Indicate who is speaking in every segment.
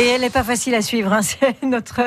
Speaker 1: Et elle n'est pas facile à suivre. Hein. C'est notre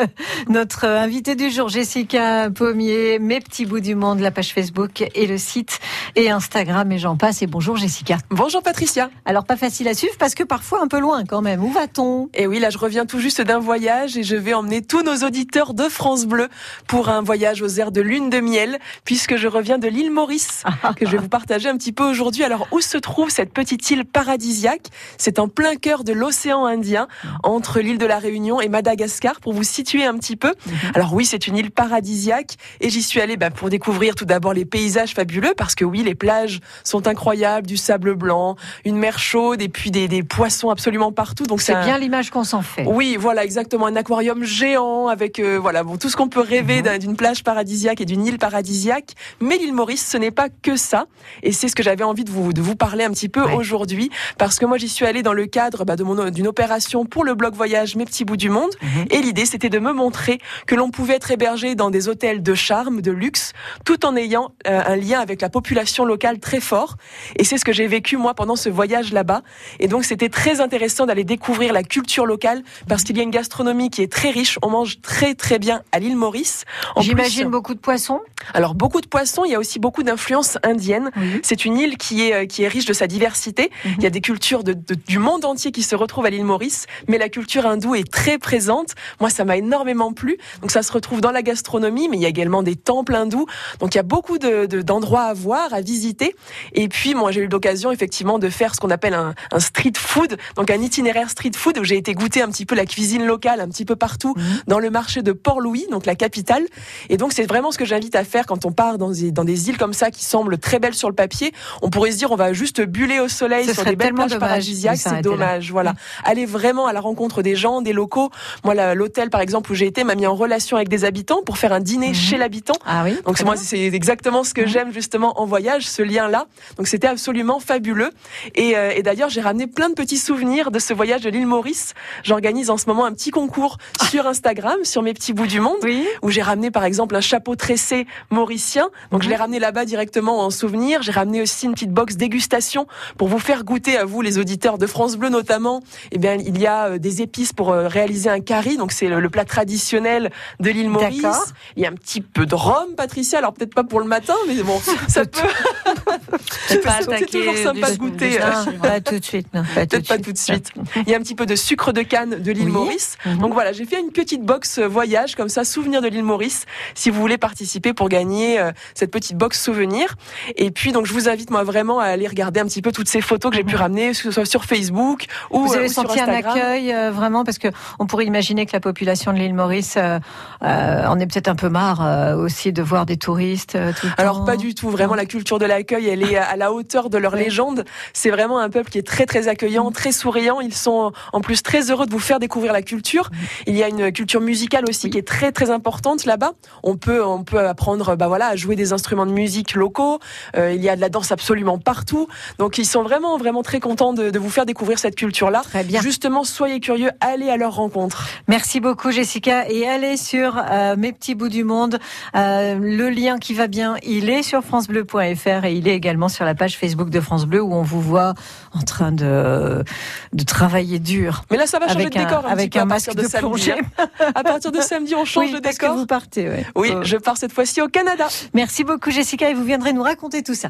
Speaker 1: notre invitée du jour, Jessica Pommier, Mes petits bouts du monde, la page Facebook et le site et Instagram et j'en passe. Et bonjour Jessica.
Speaker 2: Bonjour Patricia.
Speaker 1: Alors pas facile à suivre parce que parfois un peu loin quand même. Où va-t-on?
Speaker 2: Et oui, là je reviens tout juste d'un voyage et je vais emmener tous nos auditeurs de France Bleu pour un voyage aux airs de lune de miel puisque je reviens de l'île Maurice que je vais vous partager un petit peu aujourd'hui. Alors où se trouve cette petite île paradisiaque? C'est en plein cœur de l'océan Indien entre l'île de la Réunion et Madagascar pour vous situer un petit peu. Mhm. Alors oui, c'est une île paradisiaque et j'y suis allée bah, pour découvrir tout d'abord les paysages fabuleux parce que oui, les plages sont incroyables, du sable blanc, une mer chaude et puis des, des poissons absolument partout.
Speaker 1: Donc c'est bien l'image qu'on s'en fait.
Speaker 2: Oui, voilà exactement un aquarium géant avec euh, voilà bon tout ce qu'on peut rêver mhm. d'une plage paradisiaque et d'une île paradisiaque. Mais l'île Maurice, ce n'est pas que ça et c'est ce que j'avais envie de vous de vous parler un petit peu aujourd'hui parce que moi j'y suis allée dans le cadre bah, de mon d'une opération pour le blog voyage Mes petits bouts du monde mhm. et l'idée c'était de me montrer que l'on pouvait être hébergé dans des hôtels de charme, de luxe, tout en ayant euh, un lien avec la population locale très fort. Et c'est ce que j'ai vécu moi pendant ce voyage là-bas. Et donc c'était très intéressant d'aller découvrir la culture locale parce qu'il y a une gastronomie qui est très riche. On mange très très bien à l'île Maurice.
Speaker 1: J'imagine beaucoup de poissons.
Speaker 2: Alors beaucoup de poissons. Il y a aussi beaucoup d'influence indienne. C'est une île qui est euh, qui est riche de sa diversité. Mhm. Il y a des cultures de, du monde entier qui se retrouvent à l'île Maurice, mais la culture hindoue est très présente. Moi, ça m'a énormément plu. Donc ça se retrouve dans la gastronomie, mais il y a également des temples hindous. Donc il y a beaucoup de, d'endroits à voir, à visiter. Et puis moi, j'ai eu l'occasion effectivement de faire ce qu'on appelle un, un, street food, donc un itinéraire street food où j'ai été goûter un petit peu la cuisine locale, un petit peu partout mhm. dans le marché de Port-Louis, donc la capitale. Et donc c'est vraiment ce que j'invite à faire quand on part dans des, dans des îles comme ça qui semblent très belles sur le papier. On pourrait se dire on va juste buller au soleil sur des belles plages paradisiaques, c'est dommage. Voilà, aller vraiment à la rencontre des gens, des locaux. Moi, l'hôtel par exemple où j'ai été m'a mis en relation avec des habitants pour faire un dîner mhm. chez l'habitant.
Speaker 1: Ah oui.
Speaker 2: Donc moi c'est exactement ce que mhm. j'aime justement en voyage, ce lien-là. Donc c'était absolument fabuleux. Et, euh, et d'ailleurs j'ai ramené plein de petits souvenirs de ce voyage de l'île Maurice. J'organise en ce moment un petit concours ah. sur Instagram, sur mes petits bouts du monde,
Speaker 1: oui.
Speaker 2: où j'ai ramené par exemple un chapeau tressé mauricien. Donc je l'ai mhm. ramené là-bas directement en souvenir. J'ai ramené aussi une petite box dégustation pour vous faire goûter à vous les auditeurs de France Bleu notamment. Eh bien il y a euh, des épices pour euh, réaliser un curry. Donc c'est le, plat traditionnel de l'île Maurice. Il y a un petit peu de rhum, Patricia. Alors peut-être pas pour le matin, mais bon, ça peut.
Speaker 1: c'est toujours sympa de goûter. pas tout de suite.
Speaker 2: Peut-être pas tout de suite. Il y a un petit peu de sucre de canne de l'île Maurice. Mhm. Donc voilà, j'ai fait une petite box euh, voyage comme ça, souvenir de l'île Maurice. Si vous voulez participer pour gagner euh, cette petite box souvenir. Et puis donc je vous invite moi vraiment à aller regarder un petit peu toutes ces photos que j'ai pu mhm. ramener, que ce soit sur Facebook ou
Speaker 1: vous avez
Speaker 2: euh,
Speaker 1: senti
Speaker 2: un
Speaker 1: accueil vraiment? Parce que on pourrait imaginer que la population de l'île Maurice en est peut-être un peu marre aussi de voir des touristes. Tout le
Speaker 2: Alors pas du tout. Vraiment la culture de l'accueil, elle est à la hauteur de leur légende. C'est vraiment un peuple qui est très très accueillant, mm. très souriant. Ils sont en plus très heureux de vous faire découvrir la culture. Mm. Il y a une culture musicale aussi qui est très très importante là-bas. On peut on peut apprendre bah voilà à jouer des instruments de musique locaux. Euh, il y a de la danse absolument partout. Donc ils sont vraiment vraiment très contents de, de vous faire découvrir cette culture là.
Speaker 1: Très bien.
Speaker 2: Justement, soyez curieux, allez à leur rencontre.
Speaker 1: Merci beaucoup Jessica et allez sur euh, mes petits bouts du monde. Euh, le lien qui va bien, il est sur francebleu.fr et il est également sur la page Facebook de France Bleu où on vous voit en train de, de travailler dur.
Speaker 2: Mais là, ça va changer de décor.
Speaker 1: Un avec un masque de, plongée.
Speaker 2: à partir de samedi, on change
Speaker 1: de
Speaker 2: décor.
Speaker 1: Que vous partez,
Speaker 2: Oui, je pars cette fois-ci au Canada.
Speaker 1: Merci beaucoup, Jessica, et vous viendrez nous raconter tout ça.